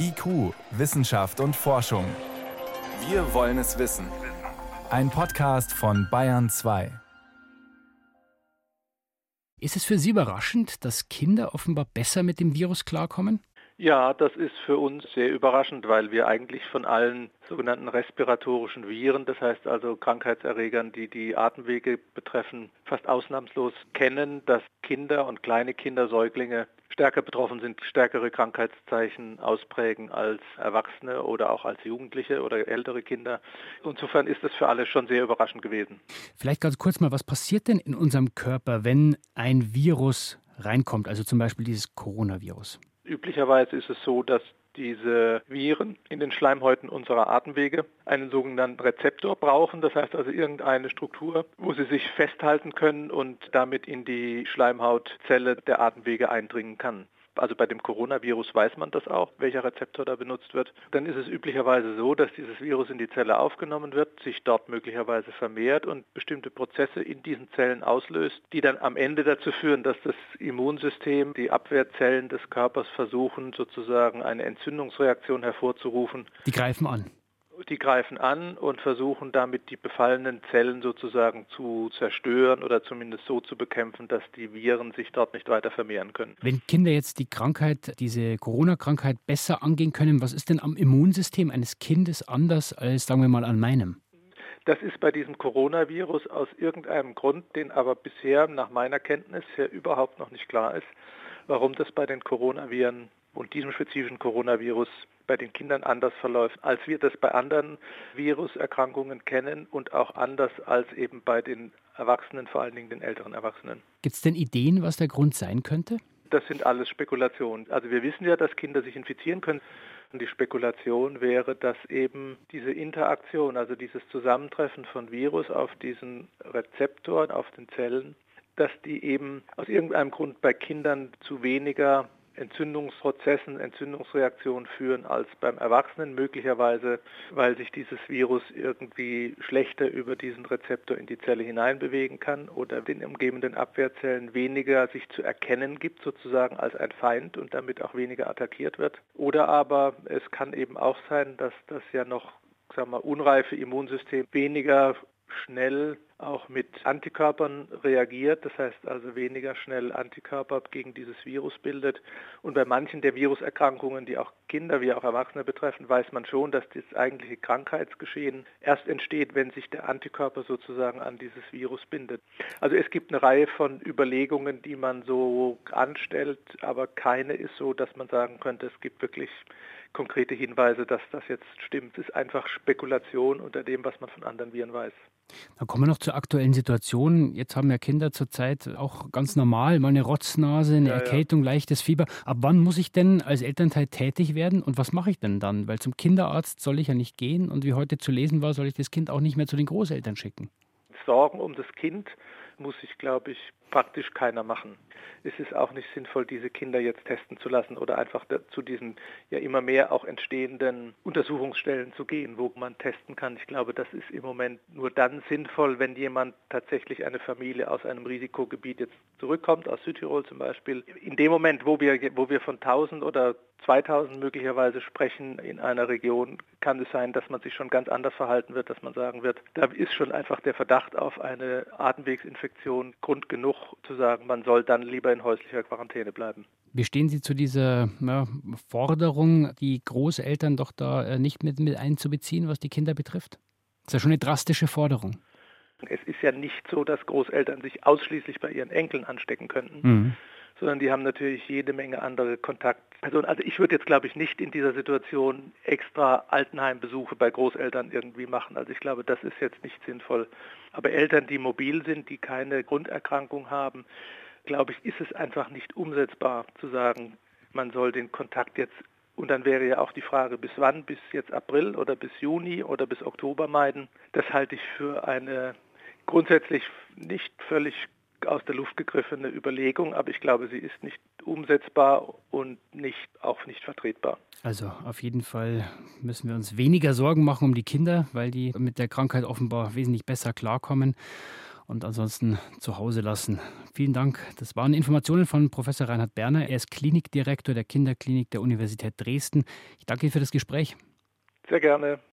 IQ, Wissenschaft und Forschung. Wir wollen es wissen. Ein Podcast von Bayern 2. Ist es für Sie überraschend, dass Kinder offenbar besser mit dem Virus klarkommen? Ja, das ist für uns sehr überraschend, weil wir eigentlich von allen sogenannten respiratorischen Viren, das heißt also Krankheitserregern, die die Atemwege betreffen, fast ausnahmslos kennen, dass Kinder und kleine Kinder, Säuglinge stärker betroffen sind, stärkere Krankheitszeichen ausprägen als Erwachsene oder auch als Jugendliche oder ältere Kinder. Insofern ist das für alle schon sehr überraschend gewesen. Vielleicht ganz kurz mal, was passiert denn in unserem Körper, wenn ein Virus reinkommt, also zum Beispiel dieses Coronavirus? Üblicherweise ist es so, dass diese Viren in den Schleimhäuten unserer Atemwege einen sogenannten Rezeptor brauchen, das heißt also irgendeine Struktur, wo sie sich festhalten können und damit in die Schleimhautzelle der Atemwege eindringen kann also bei dem Coronavirus weiß man das auch, welcher Rezeptor da benutzt wird, dann ist es üblicherweise so, dass dieses Virus in die Zelle aufgenommen wird, sich dort möglicherweise vermehrt und bestimmte Prozesse in diesen Zellen auslöst, die dann am Ende dazu führen, dass das Immunsystem, die Abwehrzellen des Körpers versuchen, sozusagen eine Entzündungsreaktion hervorzurufen. Die greifen an die greifen an und versuchen damit die befallenen Zellen sozusagen zu zerstören oder zumindest so zu bekämpfen, dass die Viren sich dort nicht weiter vermehren können. Wenn Kinder jetzt die Krankheit, diese Corona-Krankheit besser angehen können, was ist denn am Immunsystem eines Kindes anders als, sagen wir mal, an meinem? Das ist bei diesem Coronavirus aus irgendeinem Grund, den aber bisher nach meiner Kenntnis hier überhaupt noch nicht klar ist, warum das bei den Coronaviren und diesem spezifischen Coronavirus bei den Kindern anders verläuft, als wir das bei anderen Viruserkrankungen kennen und auch anders als eben bei den Erwachsenen, vor allen Dingen den älteren Erwachsenen. Gibt es denn Ideen, was der Grund sein könnte? Das sind alles Spekulationen. Also wir wissen ja, dass Kinder sich infizieren können. Und die Spekulation wäre, dass eben diese Interaktion, also dieses Zusammentreffen von Virus auf diesen Rezeptoren, auf den Zellen, dass die eben aus irgendeinem Grund bei Kindern zu weniger Entzündungsprozessen, Entzündungsreaktionen führen als beim Erwachsenen, möglicherweise weil sich dieses Virus irgendwie schlechter über diesen Rezeptor in die Zelle hineinbewegen kann oder den umgebenden Abwehrzellen weniger sich zu erkennen gibt, sozusagen als ein Feind und damit auch weniger attackiert wird. Oder aber es kann eben auch sein, dass das ja noch sagen wir, unreife Immunsystem weniger schnell auch mit Antikörpern reagiert, das heißt also weniger schnell Antikörper gegen dieses Virus bildet. Und bei manchen der Viruserkrankungen, die auch Kinder wie auch Erwachsene betreffen, weiß man schon, dass das eigentliche Krankheitsgeschehen erst entsteht, wenn sich der Antikörper sozusagen an dieses Virus bindet. Also es gibt eine Reihe von Überlegungen, die man so anstellt, aber keine ist so, dass man sagen könnte, es gibt wirklich konkrete Hinweise, dass das jetzt stimmt. Es ist einfach Spekulation unter dem, was man von anderen Viren weiß. Dann kommen wir noch zur aktuellen Situation. Jetzt haben ja Kinder zurzeit auch ganz normal mal eine Rotznase, eine ja, Erkältung, ja. leichtes Fieber. Ab wann muss ich denn als Elternteil tätig werden und was mache ich denn dann? Weil zum Kinderarzt soll ich ja nicht gehen und wie heute zu lesen war, soll ich das Kind auch nicht mehr zu den Großeltern schicken. Sorgen um das Kind muss sich, glaube ich, praktisch keiner machen. Es ist auch nicht sinnvoll, diese Kinder jetzt testen zu lassen oder einfach zu diesen ja immer mehr auch entstehenden Untersuchungsstellen zu gehen, wo man testen kann. Ich glaube, das ist im Moment nur dann sinnvoll, wenn jemand tatsächlich eine Familie aus einem Risikogebiet jetzt zurückkommt, aus Südtirol zum Beispiel. In dem Moment, wo wir, wo wir von 1000 oder 2000 möglicherweise sprechen in einer Region, kann es sein, dass man sich schon ganz anders verhalten wird, dass man sagen wird, da ist schon einfach der Verdacht auf eine Atemwegsinfektion Grund genug zu sagen, man soll dann lieber in häuslicher Quarantäne bleiben. Wie stehen Sie zu dieser ja, Forderung, die Großeltern doch da äh, nicht mit, mit einzubeziehen, was die Kinder betrifft? Das ist ja schon eine drastische Forderung. Es ist ja nicht so, dass Großeltern sich ausschließlich bei ihren Enkeln anstecken könnten. Mhm sondern die haben natürlich jede Menge andere Kontaktpersonen. Also ich würde jetzt, glaube ich, nicht in dieser Situation extra Altenheimbesuche bei Großeltern irgendwie machen. Also ich glaube, das ist jetzt nicht sinnvoll. Aber Eltern, die mobil sind, die keine Grunderkrankung haben, glaube ich, ist es einfach nicht umsetzbar zu sagen, man soll den Kontakt jetzt und dann wäre ja auch die Frage, bis wann, bis jetzt April oder bis Juni oder bis Oktober meiden. Das halte ich für eine grundsätzlich nicht völlig aus der Luft gegriffene Überlegung, aber ich glaube, sie ist nicht umsetzbar und nicht, auch nicht vertretbar. Also auf jeden Fall müssen wir uns weniger Sorgen machen um die Kinder, weil die mit der Krankheit offenbar wesentlich besser klarkommen. und ansonsten zu Hause lassen. Vielen Dank. Das waren Informationen von Professor Reinhard Berner. Er ist Klinikdirektor der Kinderklinik der Universität Dresden. Ich danke Ihnen für das Gespräch. Sehr gerne.